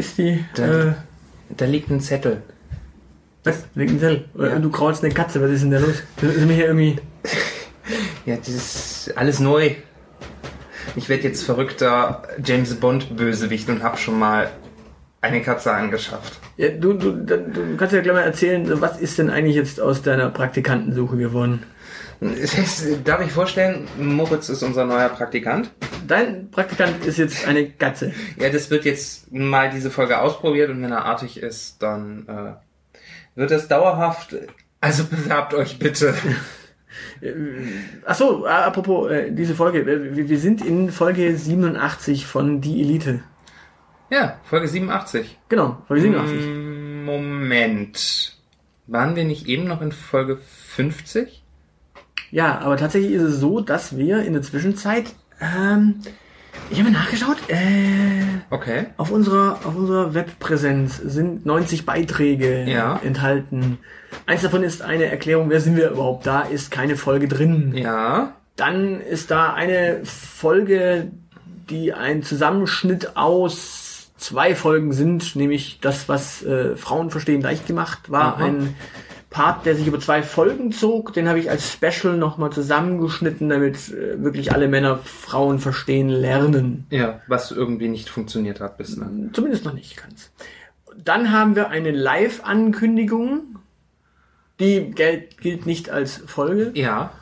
Ist die. Da, Äh, da liegt ein Zettel. was? Wegen Zell. Ja. Du kraulst eine Katze, was ist denn da los? Sind wir hier irgendwie. Ja, das ist alles neu. Ich werde jetzt verrückter James Bond Bösewicht und habe schon mal eine Katze angeschafft. Ja, du, du, du kannst ja gleich mal erzählen, was ist denn eigentlich jetzt aus deiner Praktikantensuche geworden? Darf ich vorstellen, Moritz ist unser neuer Praktikant. Dein Praktikant ist jetzt eine Katze. Ja, das wird jetzt mal diese Folge ausprobiert und wenn er artig ist, dann äh, wird es dauerhaft. Also bewerbt euch bitte. Ach so, apropos äh, diese Folge. Wir, wir sind in Folge 87 von Die Elite. Ja, Folge 87. Genau, Folge 87. Mm, Moment. Waren wir nicht eben noch in Folge 50? Ja, aber tatsächlich ist es so, dass wir in der Zwischenzeit, ähm, ich habe nachgeschaut, äh, Okay. auf unserer, auf unserer Webpräsenz sind 90 Beiträge Ja. enthalten. Eins davon ist eine Erklärung, wer sind wir überhaupt? Da ist keine Folge drin. Ja. Dann ist da eine Folge, die ein Zusammenschnitt aus zwei Folgen sind, nämlich das, was äh, Frauen verstehen leicht gemacht war, Aha. ein Part, der sich über zwei Folgen zog. Den habe ich als Special nochmal zusammengeschnitten, damit äh, wirklich alle Männer Frauen verstehen lernen. Ja, was irgendwie nicht funktioniert hat bislang. Zumindest noch nicht ganz. Dann haben wir eine Live-Ankündigung. Die gilt, gilt nicht als Folge. Ja.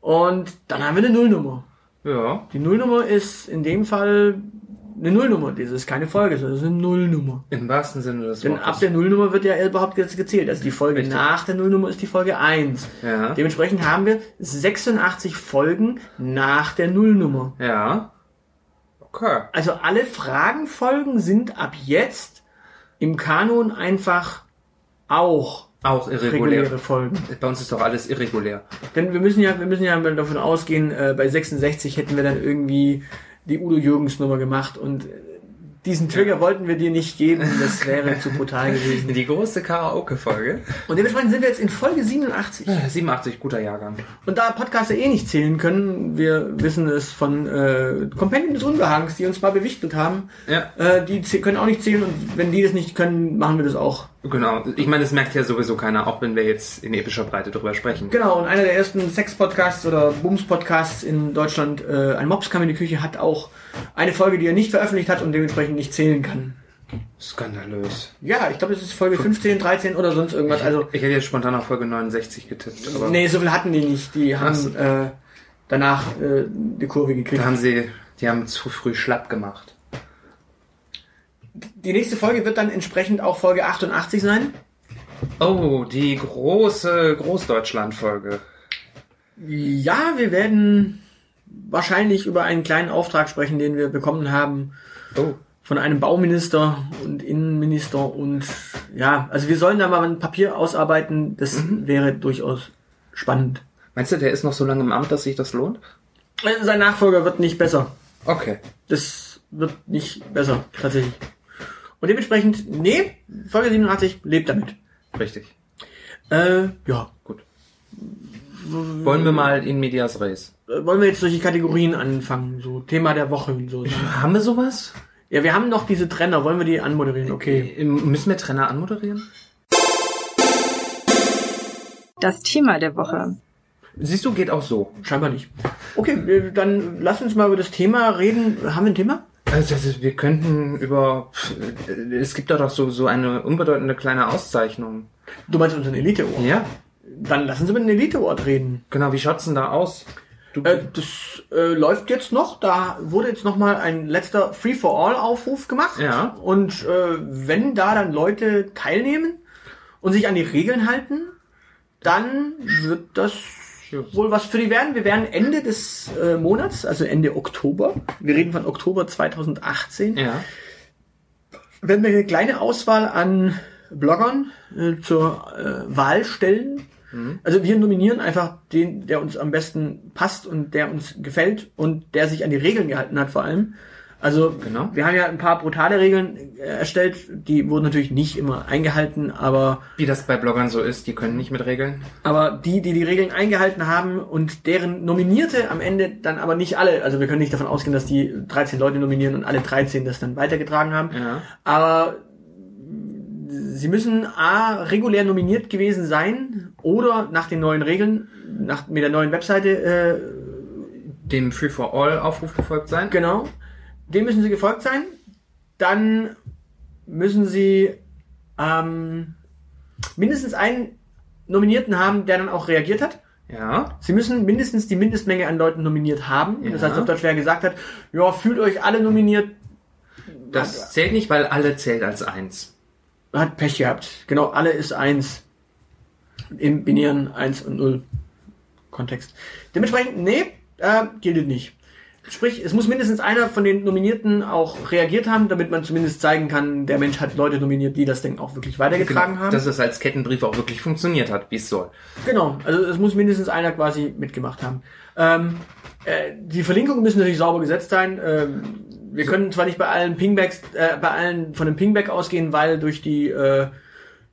Und dann haben wir eine Nullnummer. Ja. Die Nullnummer ist in dem Fall eine Nullnummer. Das ist keine Folge, sondern das ist eine Nullnummer. Im wahrsten Sinne des Denn Wortes. ab der Nullnummer wird ja überhaupt jetzt gezählt. Also die Folge Richtig. nach der Nullnummer ist die Folge 1. Ja. Dementsprechend haben wir 86 Folgen nach der Nullnummer. Ja. Okay. Also alle Fragenfolgen sind ab jetzt im Kanon einfach auch Auch irregulär. reguläre Folgen. Bei uns ist doch alles irregulär. Denn wir müssen ja, wir müssen ja davon ausgehen, äh, bei 66 hätten wir dann irgendwie die Udo Jürgens Nummer gemacht und äh, diesen Trigger wollten wir dir nicht geben, das wäre zu brutal gewesen. Die große Karaoke-Folge. Und dementsprechend sind wir jetzt in Folge 87. 87, guter Jahrgang. Und da Podcaster eh nicht zählen können, wir wissen es von äh, Compendium des Unbehagens, die uns mal bewichtelt haben, Ja. äh, die können auch nicht zählen und wenn die das nicht können, machen wir das auch. Genau. Ich meine, das merkt ja sowieso keiner, auch wenn wir jetzt in epischer Breite drüber sprechen. Genau, und einer der ersten Sex-Podcasts oder Bums-Podcasts in Deutschland, äh, ein Mops kam in die Küche, hat auch eine Folge, die er nicht veröffentlicht hat und dementsprechend nicht zählen kann. Skandalös. Ja, ich glaube, es ist Folge 15, 13 oder sonst irgendwas. Also, Ich hätte jetzt spontan auf Folge 69 getippt, aber nee, so viel hatten die nicht. Die haben äh, danach äh, die Kurve gekriegt. da haben sie, die haben zu früh schlapp gemacht. Die nächste Folge wird dann entsprechend auch Folge 88 sein. Oh, die große Großdeutschland-Folge. Ja, wir werden wahrscheinlich über einen kleinen Auftrag sprechen, den wir bekommen haben Oh. von einem Bauminister und Innenminister und ja, also wir sollen da mal ein Papier ausarbeiten, das wäre durchaus spannend. Meinst du, der ist noch so lange im Amt, dass sich das lohnt? Äh, Sein Nachfolger wird nicht besser. Okay. Das wird nicht besser, tatsächlich. Und dementsprechend, nee, Folge 87 lebt damit. Richtig. Äh, ja. Gut. Wollen wir mal in Medias Res? Äh, Wollen wir jetzt durch die Kategorien anfangen? So Thema der Woche und so. Haben wir sowas? Ja, wir haben noch diese Trenner. Wollen wir die anmoderieren? Okay. Äh, Müssen wir Trenner anmoderieren? Das Thema der Woche. Siehst du, geht auch so. Scheinbar nicht. Okay, dann lass uns mal über das Thema reden. Haben wir ein Thema? Also, also wir könnten über. Es gibt da doch so, so eine unbedeutende kleine Auszeichnung. Du meinst unseren Elite Award? Ja. Dann lassen Sie mit dem Elite Award reden. Genau, wie schaut's denn da aus? Du, Äh, das äh, läuft jetzt noch. Da wurde jetzt noch mal ein letzter Free-for-All-Aufruf gemacht. Ja. Und äh, wenn da dann Leute teilnehmen und sich an die Regeln halten, dann wird das wohl was für die werden. Wir werden Ende des äh, Monats, also Ende Oktober, wir reden von Oktober 2018, ja. werden wir eine kleine Auswahl an Bloggern äh, zur äh, Wahl stellen. Also wir nominieren einfach den, der uns am besten passt und der uns gefällt und der sich an die Regeln gehalten hat vor allem. Also Genau. wir haben ja ein paar brutale Regeln äh, erstellt, die wurden natürlich nicht immer eingehalten, aber Wie das bei Bloggern so ist, die können nicht mit Regeln. aber die, die die Regeln eingehalten haben und deren Nominierte am Ende dann aber nicht alle, also wir können nicht davon ausgehen, dass die 13 Leute nominieren und alle 13 das dann weitergetragen haben. Ja. Aber sie müssen A, regulär nominiert gewesen sein oder nach den neuen Regeln, nach, mit der neuen Webseite, äh, Dem Free-for-All-Aufruf gefolgt sein. genau, dem müssen sie gefolgt sein. Dann müssen sie ähm, mindestens einen Nominierten haben, der dann auch reagiert hat. Ja. Sie müssen mindestens die Mindestmenge an Leuten nominiert haben. Das Ja. heißt, auf Deutsch, wer gesagt hat, ja, fühlt euch alle nominiert, Das zählt nicht, weil alle zählt als eins. hat Pech gehabt. Genau, alle ist eins Im binären 1 und 0 Kontext. Dementsprechend, nee, äh, gilt nicht. Sprich, es muss mindestens einer von den Nominierten auch reagiert haben, damit man zumindest zeigen kann, der Mensch hat Leute nominiert, die das Ding auch wirklich weitergetragen haben. Genau. Dass es als Kettenbrief auch wirklich funktioniert hat, wie es soll. Genau, also es muss mindestens einer quasi mitgemacht haben. Ähm, äh, die Verlinkungen müssen natürlich sauber gesetzt sein. Ähm, wir können zwar nicht bei allen Pingbacks, äh, bei allen von dem Pingback ausgehen, weil durch die äh,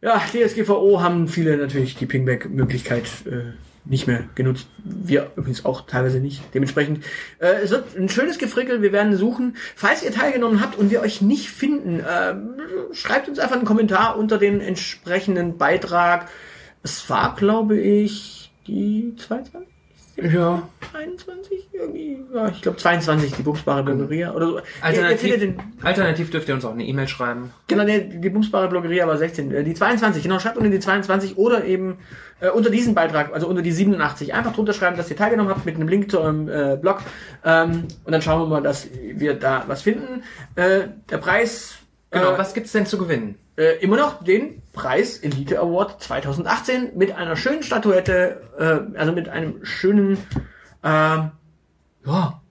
ja, DSGVO haben viele natürlich die Pingback-Möglichkeit äh, nicht mehr genutzt. Wir übrigens auch teilweise nicht. Dementsprechend, äh, es wird ein schönes Gefrickel. Wir werden suchen. Falls ihr teilgenommen habt und wir euch nicht finden, ähm, schreibt uns einfach einen Kommentar unter den entsprechenden Beitrag. Es war, glaube ich, die 22? Ja. 21? Irgendwie, ja, ich glaube 22, die Bumsbare Bloggeria oder so. Ihr, ihr Alternativ, den, alternativ dürft ihr uns auch eine E-Mail schreiben. Genau, die, die Bumsbare Bloggeria war 16. Äh, Die 22, genau, schreibt unter die 22 oder eben äh, unter diesen Beitrag, also unter die 87. Einfach drunter schreiben, dass ihr teilgenommen habt mit einem Link zu eurem äh, Blog. Ähm, und dann schauen wir mal, dass wir da was finden. Äh, der Preis Genau, äh, was gibt's denn zu gewinnen? Äh, immer noch den Preis Elite Award 2018 mit einer schönen Statuette, äh, also mit einem schönen, ähm, ja,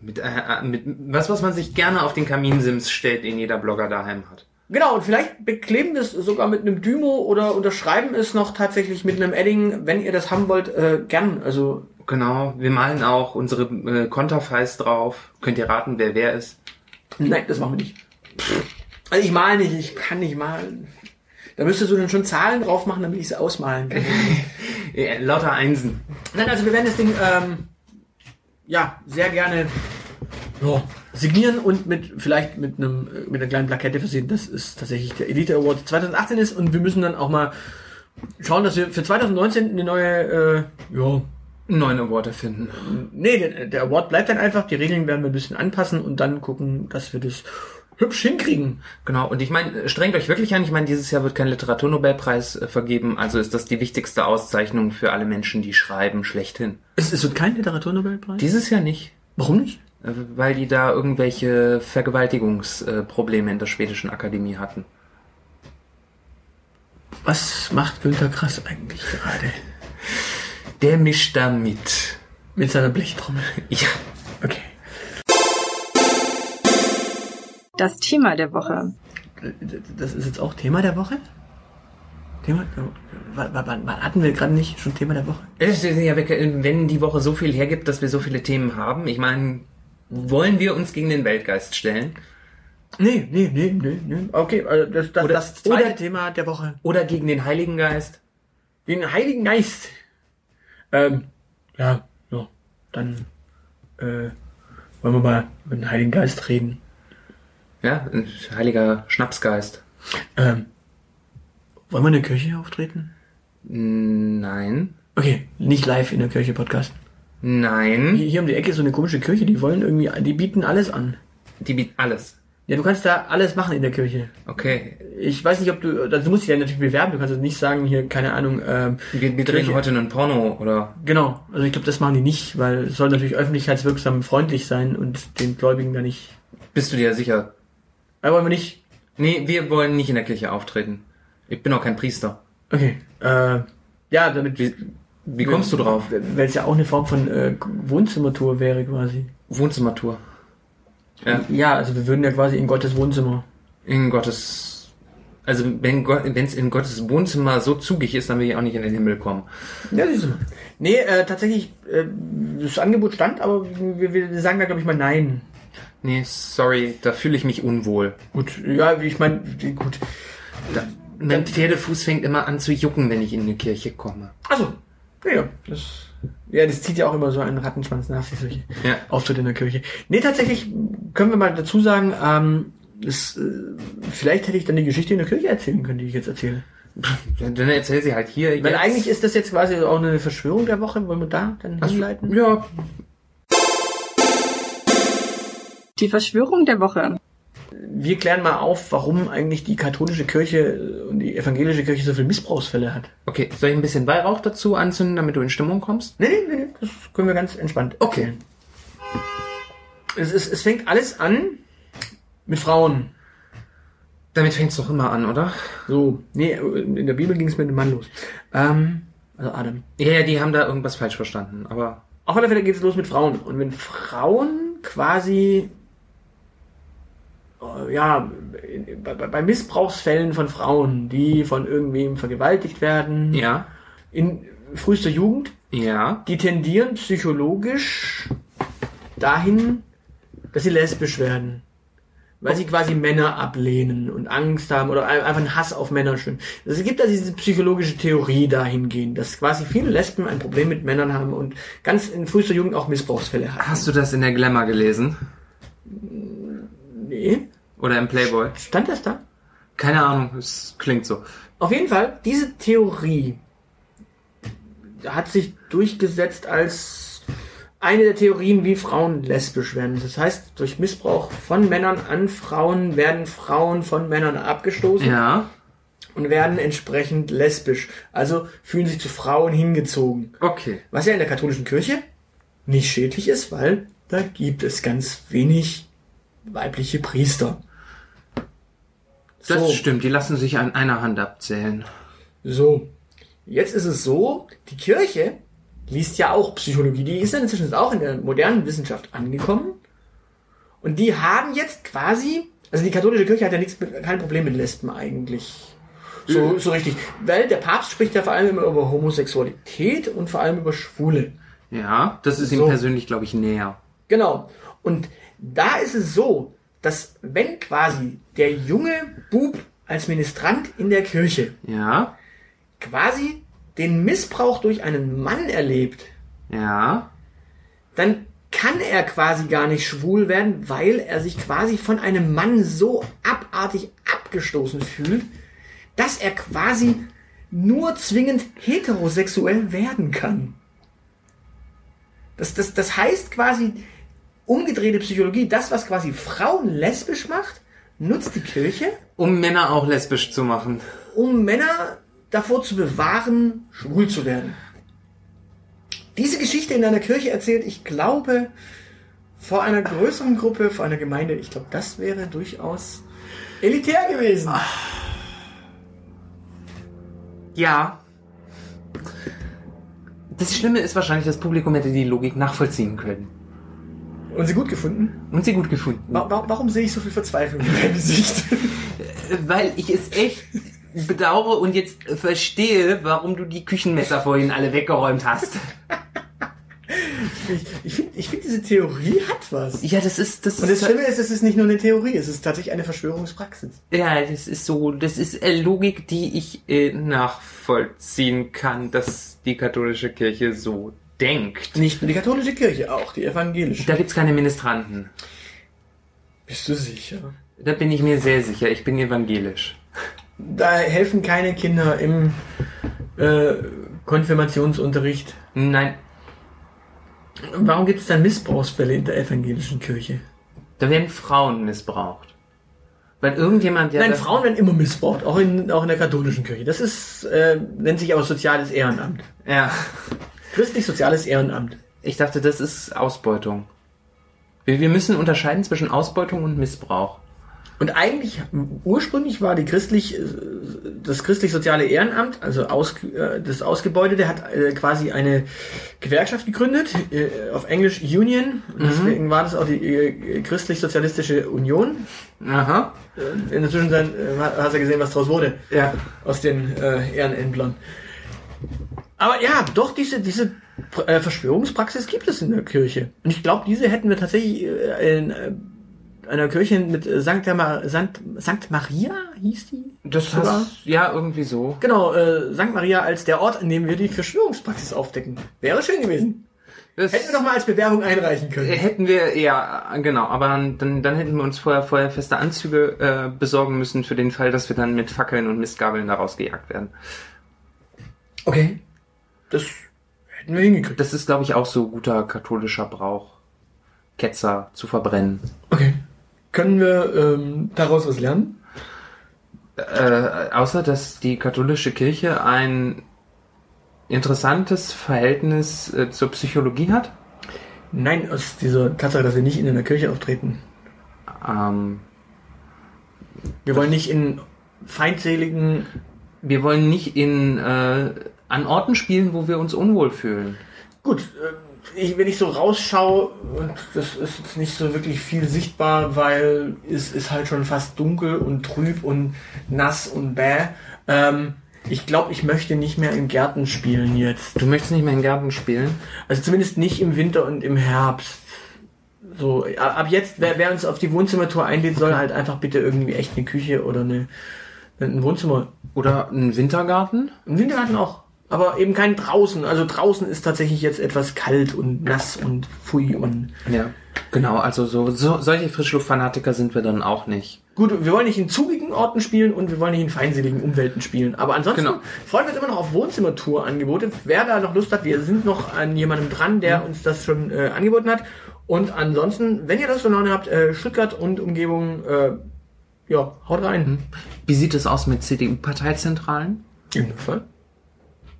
Mit, äh, äh, mit was, was man sich gerne auf den Kaminsims stellt, den jeder Blogger daheim hat. Genau, und vielleicht bekleben wir es sogar mit einem Dymo oder unterschreiben es noch tatsächlich mit einem Edding, wenn ihr das haben wollt, äh, gern. Also, Genau, wir malen auch unsere äh, Konterfeis drauf. Könnt ihr raten, wer wer ist? nein, das machen wir nicht. Also ich mal nicht, ich kann nicht malen. Da müsstest du dann schon Zahlen drauf machen, damit ich es ausmalen kann. Äh, lauter Einsen. Nein, also wir werden das Ding ähm, ja sehr gerne ja, signieren und mit vielleicht mit einem äh, mit einer kleinen Plakette versehen. Das ist tatsächlich der Elite Award 2018 ist und wir müssen dann auch mal schauen, dass wir für 2019 eine neue äh, ja neuen Award erfinden. nee der Award bleibt dann einfach. Die Regeln werden wir ein bisschen anpassen und dann gucken, dass wir das hübsch hinkriegen. Genau, und ich meine, strengt euch wirklich an. Ich meine, dieses Jahr wird kein Literaturnobelpreis äh, vergeben, also ist das die wichtigste Auszeichnung für alle Menschen, die schreiben, schlechthin. Es, es wird kein Literaturnobelpreis. Dieses Jahr nicht. Warum nicht? Äh, Weil die da irgendwelche Vergewaltigungsprobleme in der schwedischen Akademie hatten. Was macht Günter Krass eigentlich gerade Der mischt da mit. mit seiner Blechtrommel? Ja. Das Thema der Woche. Das ist jetzt auch Thema der Woche? Thema? Wann, hatten wir gerade nicht schon Thema der Woche? Es ist ja, wenn die Woche so viel hergibt, dass wir so viele Themen haben, ich meine, wollen wir uns gegen den Weltgeist stellen? Nee, nee, nee, nee, nee. Okay, also das, das, Oder- das zweite oder- Thema der Woche. Oder gegen den Heiligen Geist? Den Heiligen Geist. Ähm, ja, ja. Dann äh, wollen wir mal über den Heiligen Geist reden. Ja, ein heiliger Schnapsgeist. Ähm, wollen wir in der Kirche auftreten? Nein. Okay, nicht live in der Kirche Podcast. Nein. Hier, hier um die Ecke ist so eine komische Kirche, die wollen irgendwie, die bieten alles an. Die bietet alles. Ja, du kannst da alles machen in der Kirche. Okay. Ich weiß nicht, ob du, also du musst dich ja natürlich bewerben, du kannst jetzt nicht sagen, hier, keine Ahnung, ähm, Wir, wir drehen heute einen Porno oder. genau, also ich glaube, das machen die nicht, weil es soll natürlich öffentlichkeitswirksam freundlich sein und den Gläubigen da nicht. Bist du dir sicher? Aber wollen wir nicht. Nee, wir wollen nicht in der Kirche auftreten. Ich bin auch kein Priester. Okay. Äh, ja, damit. Wie, wie kommst du drauf? Weil es ja auch eine Form von äh, Wohnzimmertour wäre quasi. Wohnzimmertour. Ja. Ja, also wir würden ja quasi in Gottes Wohnzimmer. In Gottes. Also wenn es in Gottes Wohnzimmer so zugig ist, dann will ich auch nicht in den Himmel kommen. Ja, siehst du. Nee, äh, tatsächlich, äh, das Angebot stand, aber wir, wir sagen da, glaube ich, mal nein. Nee, sorry, da fühle ich mich unwohl. Gut, ja, ich meine, gut. Da, mein Pferdefuß fängt immer an zu jucken, wenn ich in die Kirche komme. Also, ja, das, ja, das zieht ja auch immer so einen Rattenschwanz nach sich, solche Ja. Auftritte in der Kirche. Nee, tatsächlich können wir mal dazu sagen, ähm, das, äh, vielleicht hätte ich dann die Geschichte in der Kirche erzählen können, die ich jetzt erzähle. Dann erzähl sie halt hier. Weil jetzt. eigentlich ist das jetzt quasi auch eine Verschwörung der Woche. Wollen wir da dann Ach hinleiten? Ja, Die Verschwörung der Woche. Wir klären mal auf, warum eigentlich die katholische Kirche und die evangelische Kirche so viele Missbrauchsfälle hat. okay. Soll ich ein bisschen Weihrauch dazu anzünden, damit du in Stimmung kommst? Nee, nee, nee, nee, das können wir ganz entspannt Okay. Es, ist, es fängt alles an mit Frauen. Damit fängt's doch immer an, oder? So, nee, in der Bibel ging es mit dem Mann los. Ähm, also Adam. Ja, ja, die haben da irgendwas falsch verstanden, aber. Auf alle Fälle geht es los mit Frauen. Und wenn Frauen quasi, ja, bei, bei- Missbrauchsfällen von Frauen, die von irgendwem vergewaltigt werden, Ja. in frühester Jugend, Ja. die tendieren psychologisch dahin, dass sie lesbisch werden. Weil sie quasi Männer ablehnen und Angst haben oder ein- einfach einen Hass auf Männer schön. Es gibt also diese psychologische Theorie dahingehend, dass quasi viele Lesben ein Problem mit Männern haben und ganz in frühester Jugend auch Missbrauchsfälle haben. Hast du das in der Glamour gelesen? Nee, Oder im Playboy? stand das da? Keine Ahnung, es klingt so. Auf jeden Fall, diese Theorie hat sich durchgesetzt als eine der Theorien, wie Frauen lesbisch werden. Das heißt, durch Missbrauch von Männern an Frauen werden Frauen von Männern abgestoßen Ja. und werden entsprechend lesbisch. Also fühlen sich zu Frauen hingezogen. Okay. Was ja in der katholischen Kirche nicht schädlich ist, weil da gibt es ganz wenig weibliche Priester. Das So. stimmt, die lassen sich an einer Hand abzählen. So, jetzt ist es so, die Kirche liest ja auch Psychologie. Die ist dann inzwischen auch in der modernen Wissenschaft angekommen. Und die haben jetzt quasi, also die katholische Kirche hat ja nichts mit, kein Problem mit Lesben eigentlich. So, so richtig. Weil der Papst spricht ja vor allem immer über Homosexualität und vor allem über Schwule. Ja, das ist ihm So. persönlich, glaube ich, näher. Genau. Und da ist es so, dass wenn quasi der junge Bub als Ministrant in der Kirche Ja. quasi den Missbrauch durch einen Mann erlebt, Ja. dann kann er quasi gar nicht schwul werden, weil er sich quasi von einem Mann so abartig abgestoßen fühlt, dass er quasi nur zwingend heterosexuell werden kann. Das, das, das heißt quasi umgedrehte Psychologie, das, was quasi Frauen lesbisch macht, nutzt die Kirche, Um Männer auch lesbisch zu machen. um Männer davor zu bewahren, schwul zu werden. Diese Geschichte in einer Kirche erzählt, ich glaube, vor einer größeren Gruppe, vor einer Gemeinde, ich glaube, das wäre durchaus elitär gewesen. Ja. Das Schlimme ist wahrscheinlich, das Publikum hätte die Logik nachvollziehen können. Und sie gut gefunden? Und sie gut gefunden. Wa wa warum sehe ich so viel Verzweiflung in deinem Gesicht? Weil ich es echt bedauere und jetzt verstehe, warum du die Küchenmesser vorhin alle weggeräumt hast. Ich, ich finde, ich find, diese Theorie hat was. Ja, das ist, das Und das Schlimme ist, es ist nicht nur eine Theorie, es ist tatsächlich eine Verschwörungspraxis. ja, das ist so, das ist äh, Logik, die ich äh, nachvollziehen kann, dass die katholische Kirche so denkt. Nicht nur die katholische Kirche, auch die evangelische. Da gibt's keine Ministranten. Bist du sicher? Da bin ich mir sehr sicher. Ich bin evangelisch. Da helfen keine Kinder im äh, Konfirmationsunterricht. Nein, Warum gibt es dann Missbrauchsfälle in der evangelischen Kirche? Da werden Frauen missbraucht. Weil irgendjemand, der Nein, Frauen werden immer missbraucht, auch in, auch in der katholischen Kirche. Das ist, äh, nennt sich aber soziales Ehrenamt. Ja. Christlich-soziales Ehrenamt. Ich dachte, das ist Ausbeutung. Wir, wir müssen unterscheiden zwischen Ausbeutung und Missbrauch. Und eigentlich, ursprünglich war die christlich, äh, das christlich-soziale Ehrenamt, also aus, äh, das Ausgebeutete, hat äh, quasi eine Gewerkschaft gegründet, auf Englisch Union. Und deswegen war das auch die christlich-sozialistische Union. Aha. In der Zwischenzeit hast du ja gesehen, was daraus wurde. Ja. aus den Ehrenämtlern. Aber ja, doch, diese, diese äh, Verschwörungspraxis gibt es in der Kirche. Und ich glaube, diese hätten wir tatsächlich äh, in äh, einer Kirche mit äh, Sankt, Ma Sankt, Sankt Maria, hieß die? Das hast, ja, irgendwie so. Genau, äh, Sankt Maria als der Ort, an dem wir die Verschwörungspraxis aufdecken. Wäre schön gewesen. Das Hätten wir doch mal als Bewerbung einreichen können. hätten wir, ja, genau, aber dann, dann hätten wir uns vorher, vorher feste Anzüge äh, besorgen müssen für den Fall, dass wir dann mit Fackeln und Mistgabeln daraus gejagt werden. Okay. Das hätten wir hingekriegt. Das ist, glaube ich, auch so guter katholischer Brauch, Ketzer zu verbrennen. Okay. Können wir ähm, daraus was lernen? Äh, außer, dass die katholische Kirche ein interessantes Verhältnis äh, zur Psychologie hat. Nein, aus dieser Tatsache, dass wir nicht in einer Kirche auftreten. Ähm, Wir wollen nicht in feindseligen. wir wollen nicht in äh, an Orten spielen, wo wir uns unwohl fühlen. Gut, äh, ich, wenn ich so rausschaue, und das ist jetzt nicht so wirklich viel sichtbar, weil es ist halt schon fast dunkel und trüb und nass und bäh. Ähm, ich glaube, ich möchte nicht mehr in Gärten spielen jetzt. Du möchtest nicht mehr in Garten spielen? Also zumindest nicht im Winter und im Herbst. So, ab jetzt, wer, wer uns auf die Wohnzimmertour einlädt, soll halt einfach bitte irgendwie echt eine Küche oder eine, ein Wohnzimmer Oder ein Wintergarten? Im Wintergarten auch. Aber eben kein draußen. Also draußen ist tatsächlich jetzt etwas kalt und nass und pfui und. Ja. Genau, also so, so solche Frischluftfanatiker sind wir dann auch nicht. Gut, wir wollen nicht in zugigen Orten spielen und wir wollen nicht in feindseligen Umwelten spielen. Aber ansonsten Genau. freuen wir uns immer noch auf Wohnzimmertour-Angebote. Wer da noch Lust hat, wir sind noch an jemandem dran, der uns das schon äh, angeboten hat. Und ansonsten, wenn ihr das so Laune habt, äh, Stuttgart und Umgebung, äh, ja, haut rein. Wie sieht es aus mit CDU-Parteizentralen? Im Fall.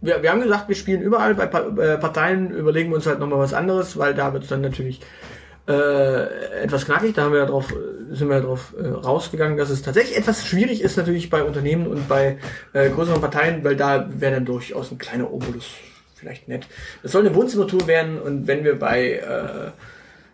Wir, wir haben gesagt, wir spielen überall. Bei Pa- äh, Parteien überlegen wir uns halt nochmal was anderes, weil da wird es dann natürlich äh, etwas knackig. Da haben wir ja drauf, sind wir ja drauf äh, rausgegangen, dass es tatsächlich etwas schwierig ist, natürlich bei Unternehmen und bei äh, größeren Parteien, weil da wäre dann durchaus ein kleiner Obolus vielleicht nett. Es soll eine Wohnzimmertour werden und wenn wir bei äh,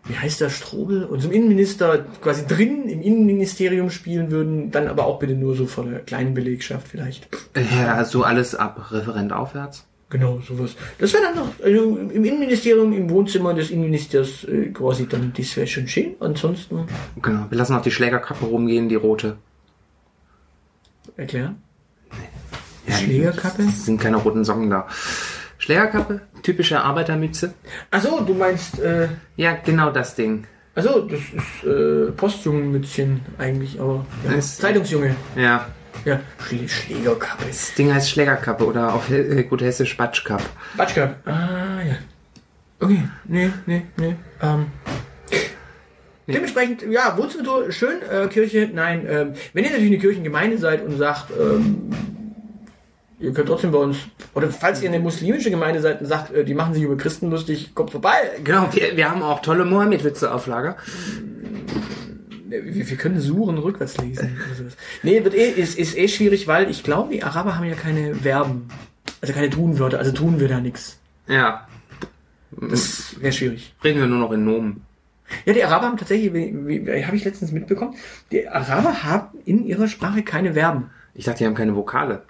wie heißt der Strobel, unserem Innenminister quasi drin im Innenministerium spielen würden, dann aber auch bitte nur so von der kleinen Belegschaft vielleicht. Ja, so alles ab Referent aufwärts. Genau, sowas. Das wäre dann noch, also im Innenministerium, im Wohnzimmer des Innenministers äh, quasi dann, das wäre schon schön. Ansonsten Genau, wir lassen auch die Schlägerkappe rumgehen, die rote. erklären. Ja, Schlägerkappe? Es sind keine roten Socken da. Schlägerkappe, typische Arbeitermütze. Achso, du meinst, äh, Ja, genau das Ding. achso, das ist äh, Postjungenmützchen eigentlich, aber ja. Ist- Zeitungsjunge. Ja, Ja, Schlä Schlägerkappe. das Ding heißt Schlägerkappe oder auf äh, gut hessisch Batschkapp. Batschka. Ah, ja. Okay, nee, nee, nee. Ähm. Dementsprechend, ja, Wohnzimmertour, schön, äh, Kirche, nein, ähm, wenn ihr natürlich eine Kirchengemeinde seid und sagt, ähm, ihr könnt trotzdem bei uns, oder falls ihr eine muslimische Gemeinde seid und sagt, äh, die machen sich über Christen lustig, kommt vorbei. Genau, wir, wir haben auch tolle Mohammed-Witze auf Lager. Wir, wir können Suren rückwärts lesen. sowas. Nee, wird eh, ist, ist eh schwierig, weil ich glaube, die Araber haben ja keine Verben. Also keine Tunwörter, also tun wir da nichts. Ja, Das wäre schwierig. reden wir nur noch in Nomen. Ja, die Araber haben tatsächlich, habe ich letztens mitbekommen, die Araber haben in ihrer Sprache keine Verben. Ich dachte, die haben keine Vokale.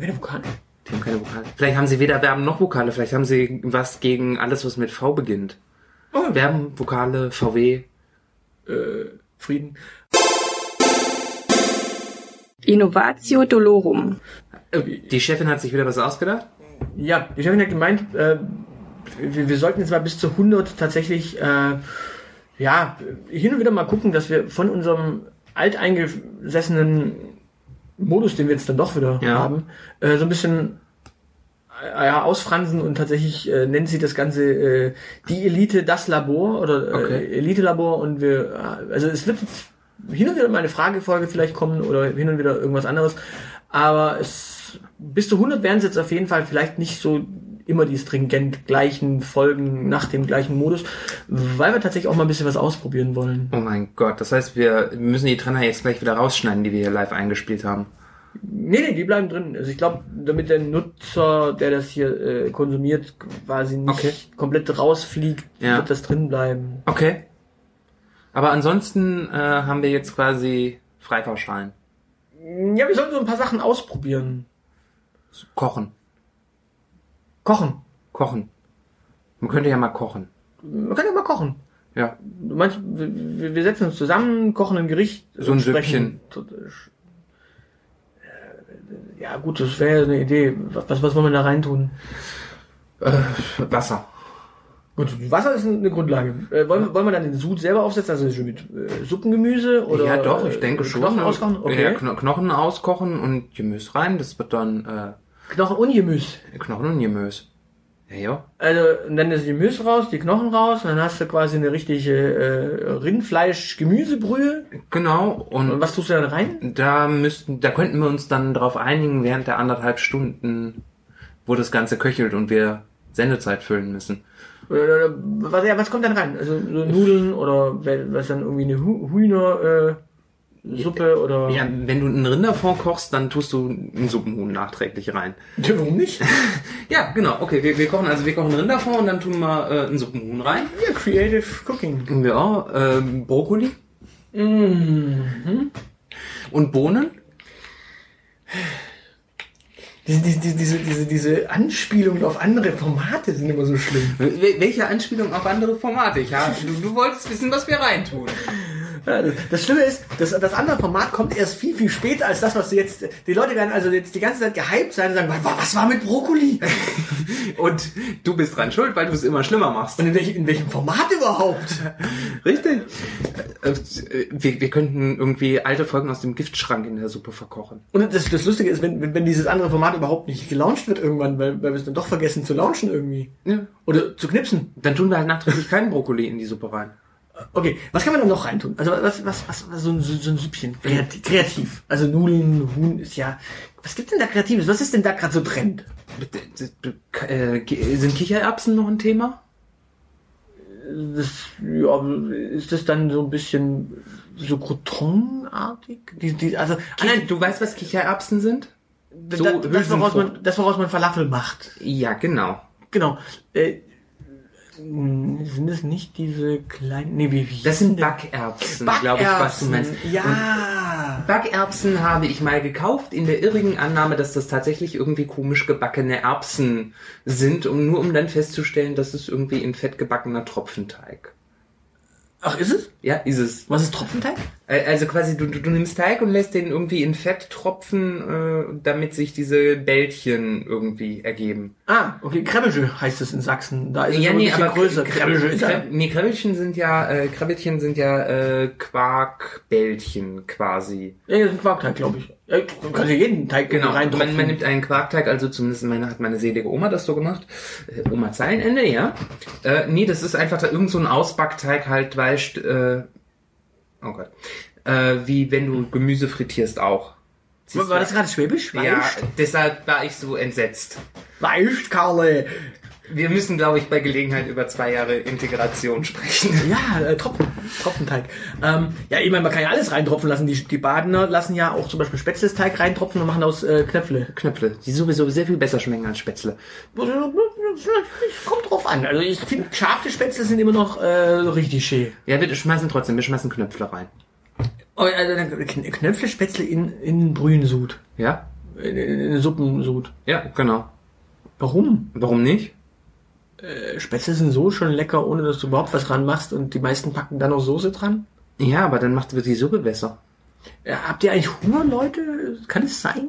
Wer Vokale? Die haben keine Vokale. Vielleicht haben sie weder Verben noch Vokale. Vielleicht haben sie was gegen alles, was mit V beginnt. Oh, Verben, Vokale, VW. Frieden. Innovatio Dolorum. Die Chefin hat sich wieder was ausgedacht. Ja, die Chefin hat gemeint, äh, wir, wir sollten jetzt mal bis zu 100 tatsächlich, äh, ja, hin und wieder mal gucken, dass wir von unserem alteingesessenen Modus, den wir jetzt dann doch wieder Ja. haben, äh, so ein bisschen äh, ja, ausfransen und tatsächlich äh, nennt sie das Ganze äh, die Elite das Labor oder äh, Okay. Elite Labor und wir, äh, also es wird hin und wieder mal eine Fragefolge vielleicht kommen oder hin und wieder irgendwas anderes, aber es bis zu 100 werden es jetzt auf jeden Fall vielleicht nicht so immer die stringent gleichen Folgen nach dem gleichen Modus, weil wir tatsächlich auch mal ein bisschen was ausprobieren wollen. Oh mein Gott, das heißt, wir müssen die Trenner jetzt gleich wieder rausschneiden, die wir hier live eingespielt haben. Nee, nee, die bleiben drin. Also ich glaube, damit der Nutzer, der das hier äh, konsumiert, quasi nicht Okay. komplett rausfliegt, Ja. wird das drin bleiben. Okay. Aber ansonsten äh, haben wir jetzt quasi Freipauschalen. Ja, wir sollten so ein paar Sachen ausprobieren. Kochen. Kochen. Kochen. Man könnte ja mal kochen. Man kann ja mal kochen. Ja. Du meinst, wir, wir setzen uns zusammen, kochen ein Gericht. So ein sprechen. Äh, Ja, gut, das wäre eine Idee. Was, was wollen wir da reintun? Äh, Wasser. Gut, Wasser ist eine Grundlage. Äh, wollen, wir- wollen wir dann den Sud selber aufsetzen, also mit äh, Suppengemüse oder ja, doch, ich äh, denke schon. Knochen auskochen? Okay. Ja, Kno Knochen auskochen und Gemüse rein. Das wird dann äh, Knochen und Gemüse. Knochen und Gemüse. Ja, ja. Also, und dann das Gemüse raus, die Knochen raus, und dann hast du quasi eine richtige äh, Rindfleisch-Gemüsebrühe. Genau. Und Und was tust du dann rein? da müssten, da könnten wir uns dann darauf einigen, während der anderthalb Stunden, wo das Ganze köchelt und wir Sendezeit füllen müssen. Oder, was, ja, was kommt dann rein? Also so Nudeln oder was dann irgendwie eine Hühner äh, Suppe oder Ja, wenn du einen Rinderfond kochst, dann tust du einen Suppenhuhn nachträglich rein. Ja, warum nicht? Ja, genau. Okay, wir, wir kochen also wir kochen Rinderfond und dann tun wir äh, einen Suppenhuhn rein. Ja, Creative Cooking. Ja, ähm, Brokkoli Mhm. und Bohnen. Diese, diese, diese, diese, diese, Anspielungen auf andere Formate sind immer so schlimm. Wel- Welche Anspielung auf andere Formate? Ich habe, du, du wolltest wissen, was wir reintun. Das- Schlimme ist, das, das andere Format kommt erst viel, viel später als das, was du jetzt. Die Leute werden also jetzt die ganze Zeit gehypt sein und sagen, "Wa- was war mit Brokkoli? Und du bist dran schuld, weil du es immer schlimmer machst. Und in, welch, in welchem Format überhaupt? Richtig. Äh, äh, Wir, wir könnten irgendwie alte Folgen aus dem Giftschrank in der Suppe verkochen. Und das, das Lustige ist, wenn, wenn, wenn dieses andere Format überhaupt nicht gelauncht wird irgendwann, weil, weil wir es dann doch vergessen zu launchen irgendwie. Ja. Oder zu knipsen. Dann tun wir halt nachträglich keinen Brokkoli in die Suppe rein. Okay, was kann man dann noch reintun? Also was, was, was, was so, ein, so, ein Süppchen. Kreativ, kreativ. Also Nudeln, Huhn ist ja. Was gibt's denn da Kreatives? Was ist denn da gerade so Trend? Äh, sind Kichererbsen noch ein Thema? Das, ja, ist das dann so ein bisschen so Croton-artig? Die, die, also, nein, Du weißt, was Kichererbsen sind? So das, das, woraus man, das, woraus man Falafel macht. Ja, genau. Genau. Äh, sind es nicht diese kleinen. Nee, wie, wie Das sind denn- Backerbsen, glaube ich, was du meinst. Ja. Backerbsen habe ich mal gekauft in der irrigen Annahme, dass das tatsächlich irgendwie komisch gebackene Erbsen sind, um nur um dann festzustellen, dass es irgendwie in Fett gebackener Tropfenteig. Ach, ist es? Ja, ist es. Was ist Tropfenteig? Äh, Also quasi, du, du, du nimmst Teig und lässt den irgendwie in Fett tropfen, äh, damit sich diese Bällchen irgendwie ergeben. Ah, okay, Krebbelche heißt es in Sachsen. Da ist es aber ein bisschen größer. Krebbelche ist ja. Nee, Krabbelchen sind ja, äh, Krabbelchen sind ja äh, Quarkbällchen quasi. Ja, das ist ein Quarkteig, glaube ich. Ja, du kannst ja jeden Teig Genau, rein man, man nimmt einen Quarkteig, also zumindest meine, hat meine selige Oma das so gemacht. Äh, Oma Zeilenende, ja. Äh, nee, das ist einfach da irgend so ein Ausbackteig halt, weißt, äh, oh Gott, äh, wie wenn du Gemüse frittierst auch. War, war das gerade Schwäbisch? Ja, Weißt? deshalb war ich so entsetzt. Weißt, Karle. Wir müssen, glaube ich, bei Gelegenheit über zwei Jahre Integration sprechen. Ja, äh, Tropfen, Tropfenteig. Ähm, ja, ich meine, man kann ja alles reintropfen lassen. Die, die Badener lassen ja auch zum Beispiel Spätzlesteig reintropfen und machen aus äh, Knöpfle. Knöpfle, die sowieso sehr viel besser schmecken als Spätzle. Kommt drauf an. Also ich finde, scharfe Spätzle sind immer noch äh, richtig schön. Ja, wir schmeißen trotzdem, wir schmeißen Knöpfle rein. Oh, also dann Kn- Knöpfle, Spätzle in, in Brühensud. Ja? In, in, in Suppensud. Ja, genau. Warum? Warum nicht? Äh, Spätzle sind so schon lecker, ohne dass du überhaupt was dran machst und die meisten packen da noch Soße dran. Ja, aber dann macht wird die Suppe besser. Ja, habt ihr eigentlich Hunger, Leute? Kann es sein?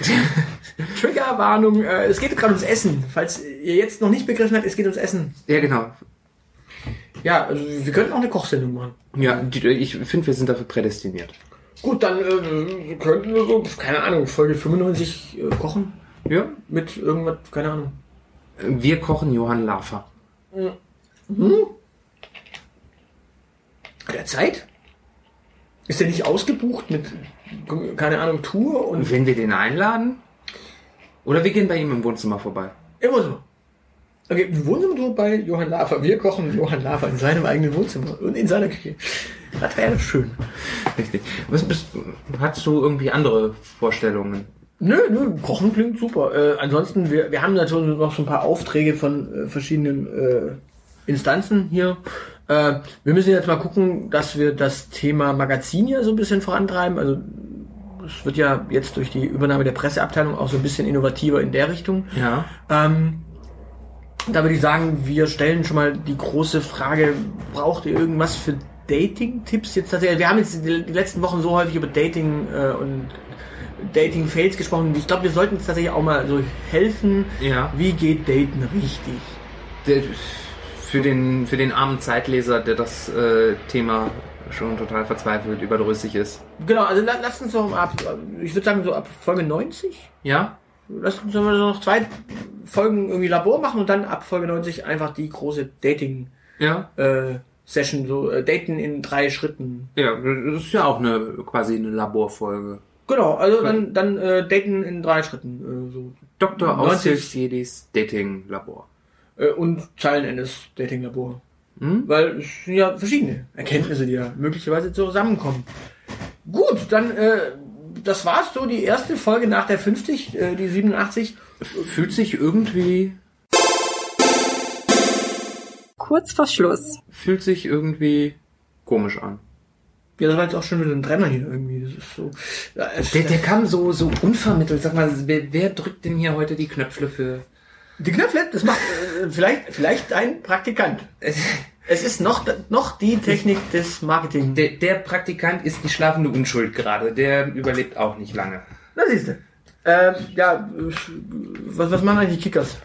Triggerwarnung. Äh, es geht gerade ums Essen. Falls ihr jetzt noch nicht begriffen habt, es geht ums Essen. Ja, genau. Ja, also wir könnten auch eine Kochsendung machen. Ja, die, ich finde, wir sind dafür prädestiniert. Gut, dann äh, könnten wir so, keine Ahnung, Folge 95 äh, kochen. Ja. Mit irgendwas, keine Ahnung. Wir kochen Johann Lafer. Der Zeit? Ist der nicht ausgebucht mit, keine Ahnung, Tour und Wenn wir den einladen? Oder wir gehen bei ihm im Wohnzimmer vorbei. immer so? Okay, wir wohnen so bei Johann Lafer. Wir kochen Johann Lafer in seinem eigenen Wohnzimmer und in seiner Küche. Das wäre schön. Richtig. Was bist, hast du irgendwie andere Vorstellungen? Nö, nö, Kochen klingt super. Äh, ansonsten, wir, wir haben natürlich noch so ein paar Aufträge von äh, verschiedenen äh, Instanzen hier. Äh, wir müssen jetzt mal gucken, dass wir das Thema Magazin ja so ein bisschen vorantreiben. Also es wird ja jetzt durch die Übernahme der Presseabteilung auch so ein bisschen innovativer in der Richtung. Ja. Ähm, da würde ich sagen, wir stellen schon mal die große Frage, braucht ihr irgendwas für Dating-Tipps jetzt tatsächlich? Wir haben jetzt die die letzten Wochen so häufig über Dating äh, und Dating-Fails gesprochen. Ich glaube, wir sollten jetzt tatsächlich auch mal so helfen, Ja. wie geht Daten richtig? Der, für, den, für den armen Zeitleser, der das äh, Thema schon total verzweifelt, überdrüssig ist. Genau, also la- lasst uns doch ab, ich würde sagen so ab Folge 90, Ja? lasst uns mal noch zwei Folgen irgendwie Labor machen und dann ab Folge 90 einfach die große Dating- Ja. äh, Session, so äh, Daten in drei Schritten Ja, das ist ja auch eine quasi eine Laborfolge. Genau, also dann, dann äh, daten in drei Schritten. Äh, so. Dr. 90. Aushilfsjedis Dating-Labor. Äh, und Zeilenendes Dating-Labor. Hm? Weil es sind ja verschiedene Erkenntnisse, die ja möglicherweise zusammenkommen. Gut, dann äh, das war's so, die erste Folge nach der 50, äh, die 87. Fühlt sich irgendwie, Kurz vor Schluss. fühlt sich irgendwie komisch an. Ja, das war jetzt auch schon wieder ein Trenner hier irgendwie. Das ist so. Ja, Der, der kam so, so unvermittelt. Sag mal, wer, wer drückt denn hier heute die Knöpfe für... die Knöpfe, das macht äh, vielleicht, vielleicht ein Praktikant. Es ist noch, noch die Technik des Marketing. Der, der Praktikant ist die schlafende Unschuld gerade. Der überlebt auch nicht lange. Na siehst du. Ähm, ja, was, was machen eigentlich die Kickers?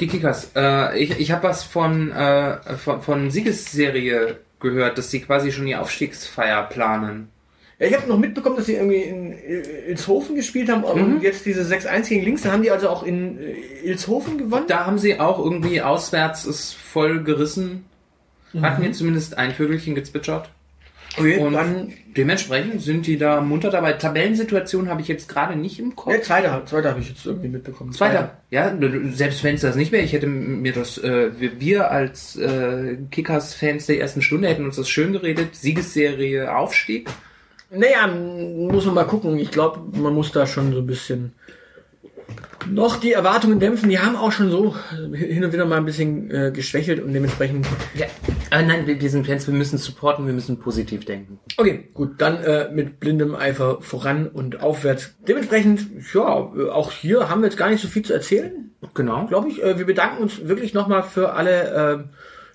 Die Kickers. Äh, ich ich habe was von, äh, von, von Siegesserie gehört, dass sie quasi schon die Aufstiegsfeier planen. Ja, ich habe noch mitbekommen, dass sie irgendwie in äh, Ilshofen gespielt haben und jetzt diese 6-1 gegen links, dann haben die also auch in äh, Ilshofen gewonnen. Da haben sie auch irgendwie auswärts es voll gerissen. Hat mir zumindest ein Vögelchen gezwitschert. Okay, Und dann dementsprechend sind die da munter dabei. Tabellensituation habe ich jetzt gerade nicht im Kopf. ja, zweiter, zweiter habe ich jetzt irgendwie mitbekommen. Zweiter. Ja, selbst wenn es das nicht wäre, ich hätte mir das, äh, wir- als äh, Kickers-Fans der ersten Stunde hätten uns das schön geredet. Siegesserie Aufstieg. Naja, muss man mal gucken. Ich glaube, man muss da schon so ein bisschen noch die Erwartungen dämpfen. Die haben auch schon so hin und wieder mal ein bisschen äh, geschwächelt und dementsprechend. Ja. Äh, nein, wir, wir sind Fans, wir müssen supporten, wir müssen positiv denken. Okay, gut, dann äh, mit blindem Eifer voran und aufwärts. Dementsprechend, ja, äh, auch hier haben wir jetzt gar nicht so viel zu erzählen. Genau. glaube ich. Äh, wir bedanken uns wirklich nochmal für alle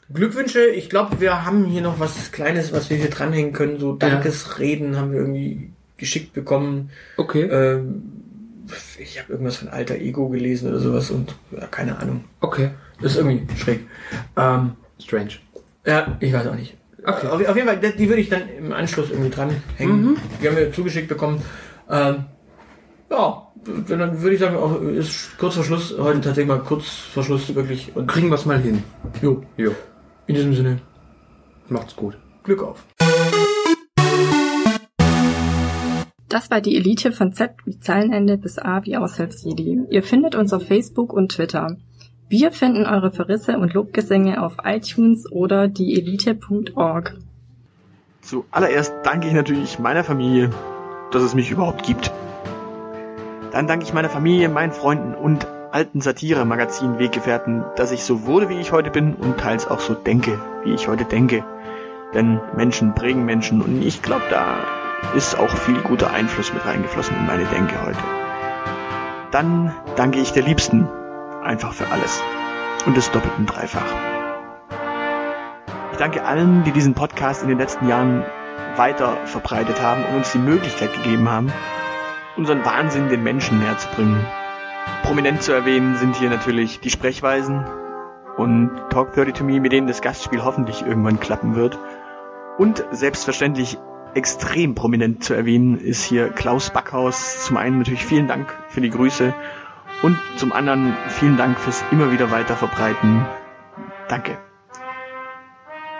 äh, Glückwünsche. Ich glaube, wir haben hier noch was Kleines, was wir hier dranhängen können. So Dankesreden haben wir irgendwie geschickt bekommen. Okay. Ähm, ich habe irgendwas von Alter Ego gelesen oder sowas und ja, keine Ahnung. Okay. Das ist irgendwie schräg. Ähm, Strange. ja, ich weiß auch nicht. Okay. Auf, auf jeden Fall, die würde ich dann im Anschluss irgendwie dranhängen. Die haben wir zugeschickt bekommen. Ähm, ja, dann würde ich sagen, auch, ist kurz vor Schluss, heute tatsächlich mal kurz vor Schluss wirklich. Und Kriegen wir es mal hin. jo, Jo. in diesem Sinne, Macht's gut. Glück auf. Das war die Elite von Z wie Zeilenende bis A wie Aushilfsjedi. Ihr findet uns auf Facebook und Twitter. Wir finden eure Verrisse und Lobgesänge auf iTunes oder dieelite.org. Zuallererst danke ich natürlich meiner Familie, dass es mich überhaupt gibt. Dann danke ich meiner Familie, meinen Freunden und alten Satire-Magazin-Weggefährten, dass ich so wurde, wie ich heute bin und teils auch so denke, wie ich heute denke. Denn Menschen prägen Menschen und ich glaube, da ist auch viel guter Einfluss mit reingeflossen in meine Denke heute. Dann danke ich der Liebsten einfach für alles und des doppelten Dreifach. Ich danke allen, die diesen Podcast in den letzten Jahren weiter verbreitet haben und uns die Möglichkeit gegeben haben, unseren Wahnsinn den Menschen näher zu bringen. Prominent zu erwähnen sind hier natürlich die Sprechweisen und Talk 30 to Me, mit denen das Gastspiel hoffentlich irgendwann klappen wird. Und selbstverständlich extrem prominent zu erwähnen ist hier Klaus Backhaus. Zum einen natürlich vielen Dank für die Grüße Und zum anderen vielen Dank fürs immer wieder weiter verbreiten. Danke.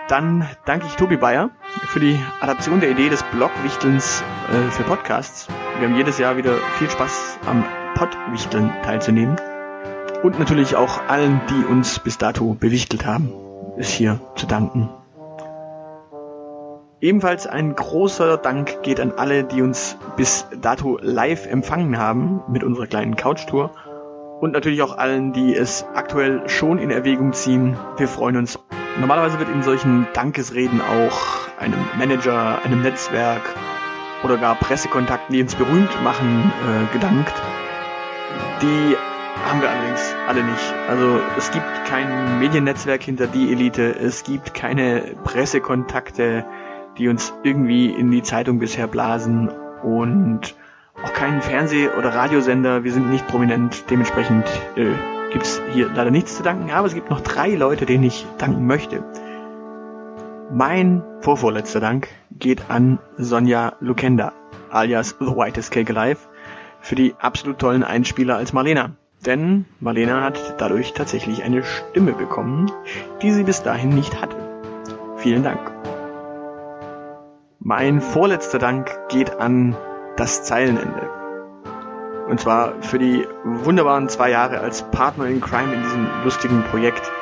Dann danke ich Tobi Bayer für die Adaption der Idee des Blogwichtelns äh, für Podcasts. Wir haben jedes Jahr wieder viel Spaß am Podwichteln teilzunehmen. Und natürlich auch allen, die uns bis dato bewichtelt haben, ist hier zu danken. Ebenfalls ein großer Dank geht an alle, die uns bis dato live empfangen haben mit unserer kleinen Couch-Tour. Und natürlich auch allen, die es aktuell schon in Erwägung ziehen. Wir freuen uns. Normalerweise wird in solchen Dankesreden auch einem Manager, einem Netzwerk oder gar Pressekontakten, die uns berühmt machen, äh, gedankt. Die haben wir allerdings alle nicht. Also es gibt kein Mediennetzwerk hinter die Elite, es gibt keine Pressekontakte, die uns irgendwie in die Zeitung bisher blasen und auch keinen Fernseh- oder Radiosender. Wir sind nicht prominent, dementsprechend äh, gibt's hier leider nichts zu danken. Aber es gibt noch drei Leute, denen ich danken möchte. Mein vorvorletzter Dank geht an Sonja Lukenda, alias The Whitest Cake Alive, für die absolut tollen Einspieler als Marlena. Denn Marlena hat dadurch tatsächlich eine Stimme bekommen, die sie bis dahin nicht hatte. Vielen Dank. Mein vorletzter Dank geht an das Zeilenende. Und zwar für die wunderbaren zwei Jahre als Partner in Crime in diesem lustigen Projekt.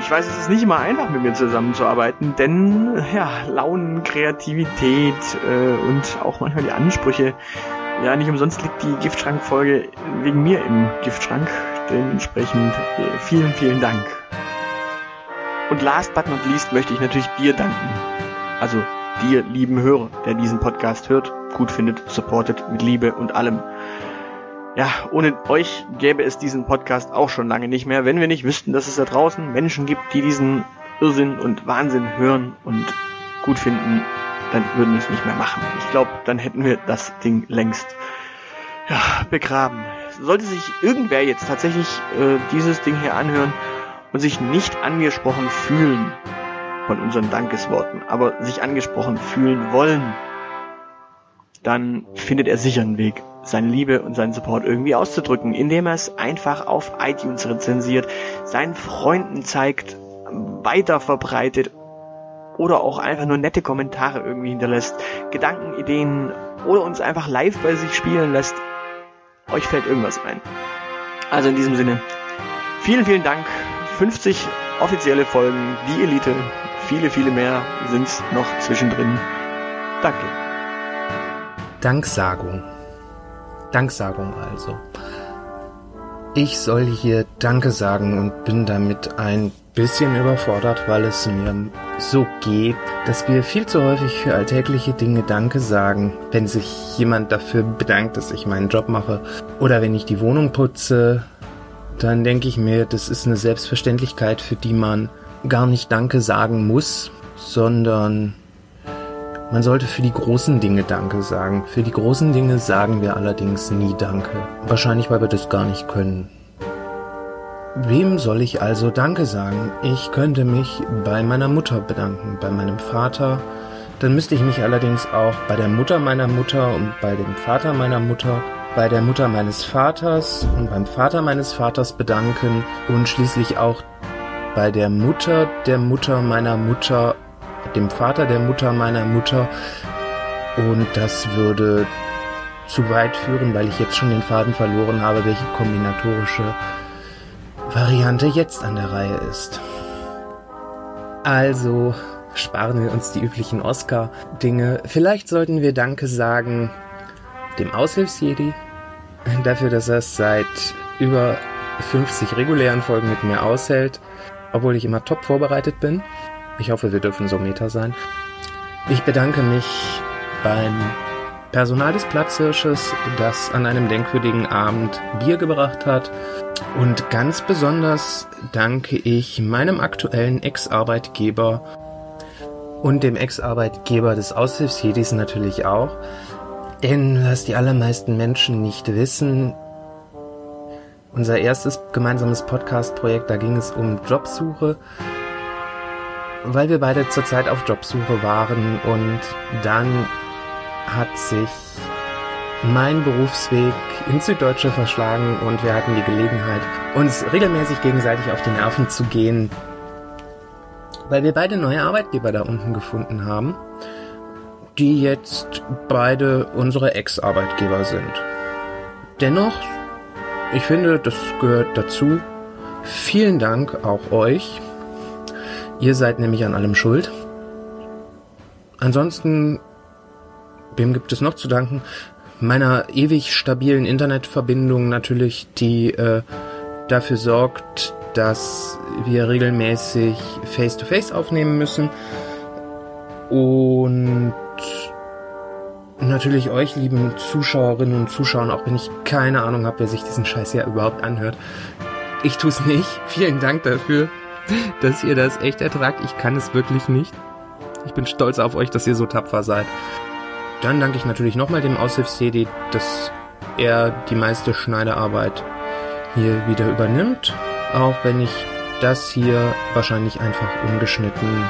Ich weiß, es ist nicht immer einfach, mit mir zusammenzuarbeiten, denn ja, Launen, Kreativität äh, und auch manchmal die Ansprüche. Ja, nicht umsonst liegt die Giftschrank-Folge wegen mir im Giftschrank. Dementsprechend äh, vielen, vielen Dank. Und last but not least möchte ich natürlich dir danken. Also dir, lieben Hörer, der diesen Podcast hört, gut findet, supportet mit Liebe und allem. Ja, ohne euch gäbe es diesen Podcast auch schon lange nicht mehr, wenn wir nicht wüssten, dass es da draußen Menschen gibt, die diesen Irrsinn und Wahnsinn hören und gut finden, dann würden wir es nicht mehr machen. Ich glaube, dann hätten wir das Ding längst ja, begraben. Sollte sich irgendwer jetzt tatsächlich äh, dieses Ding hier anhören und sich nicht angesprochen fühlen von unseren Dankesworten, aber sich angesprochen fühlen wollen, dann findet er sicher einen Weg, seine Liebe und seinen Support irgendwie auszudrücken, indem er es einfach auf iTunes rezensiert, seinen Freunden zeigt, weiter verbreitet oder auch einfach nur nette Kommentare irgendwie hinterlässt, Gedanken, Ideen oder uns einfach live bei sich spielen lässt. Euch fällt irgendwas ein. Also in diesem Sinne, vielen, vielen Dank. 50 offizielle Folgen, die Elite, viele, viele mehr sind noch zwischendrin. Danke. Danksagung. Danksagung also. Ich soll hier Danke sagen und bin damit ein bisschen überfordert, weil es mir so geht, dass wir viel zu häufig für alltägliche Dinge Danke sagen, wenn sich jemand dafür bedankt, dass ich meinen Job mache oder wenn ich die Wohnung putze, dann denke ich mir, das ist eine Selbstverständlichkeit, für die man gar nicht Danke sagen muss, sondern man sollte für die großen Dinge Danke sagen. Für die großen Dinge sagen wir allerdings nie Danke. Wahrscheinlich, weil wir das gar nicht können. Wem soll ich also Danke sagen? Ich könnte mich bei meiner Mutter bedanken, bei meinem Vater. Dann müsste ich mich allerdings auch bei der Mutter meiner Mutter und bei dem Vater meiner Mutter, bei der Mutter meines Vaters und beim Vater meines Vaters bedanken und schließlich auch bei der Mutter der Mutter meiner Mutter, dem Vater der Mutter meiner Mutter. Und das würde zu weit führen, weil ich jetzt schon den Faden verloren habe, welche kombinatorische Variante jetzt an der Reihe ist. Also sparen wir uns die üblichen Oscar-Dinge. Vielleicht sollten wir Danke sagen dem Aushilfsjedi dafür, dass er es seit über 50 regulären Folgen mit mir aushält, obwohl ich immer top vorbereitet bin. Ich hoffe, wir dürfen so Meta sein. Ich bedanke mich beim Personal des Platzhirsches, das an einem denkwürdigen Abend Bier gebracht hat. Und ganz besonders danke ich meinem aktuellen Ex-Arbeitgeber und dem Ex-Arbeitgeber des Aushilfsjedis natürlich auch. Denn was die allermeisten Menschen nicht wissen, unser erstes gemeinsames Podcast-Projekt, da ging es um Jobsuche, weil wir beide zurzeit auf Jobsuche waren und dann hat sich mein Berufsweg ins Süddeutsche verschlagen und wir hatten die Gelegenheit, uns regelmäßig gegenseitig auf die Nerven zu gehen, weil wir beide neue Arbeitgeber da unten gefunden haben, die jetzt beide unsere Ex-Arbeitgeber sind. Dennoch, ich finde, das gehört dazu. Vielen Dank auch euch. Ihr seid nämlich an allem schuld. Ansonsten, wem gibt es noch zu danken? Meiner ewig stabilen Internetverbindung natürlich, die äh, dafür sorgt, dass wir regelmäßig Face-to-Face -face aufnehmen müssen. Und natürlich euch, lieben Zuschauerinnen und Zuschauern, auch wenn ich keine Ahnung habe, wer sich diesen Scheiß ja überhaupt anhört. Ich tue es nicht. Vielen Dank dafür, dass ihr das echt ertragt. Ich kann es wirklich nicht. Ich bin stolz auf euch, dass ihr so tapfer seid. Dann danke ich natürlich nochmal dem Aushilfs-CD, dass er die meiste Schneiderarbeit hier wieder übernimmt. Auch wenn ich das hier wahrscheinlich einfach ungeschnitten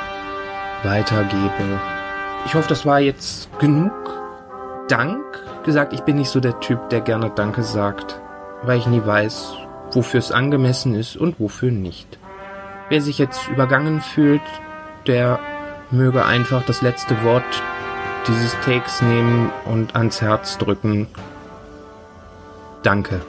weitergebe. Ich hoffe, das war jetzt genug Dank gesagt. Ich bin nicht so der Typ, der gerne Danke sagt, weil ich nie weiß, wofür es angemessen ist und wofür nicht. Wer sich jetzt übergangen fühlt, der möge einfach das letzte Wort dieses Takes nehmen und ans Herz drücken. Danke.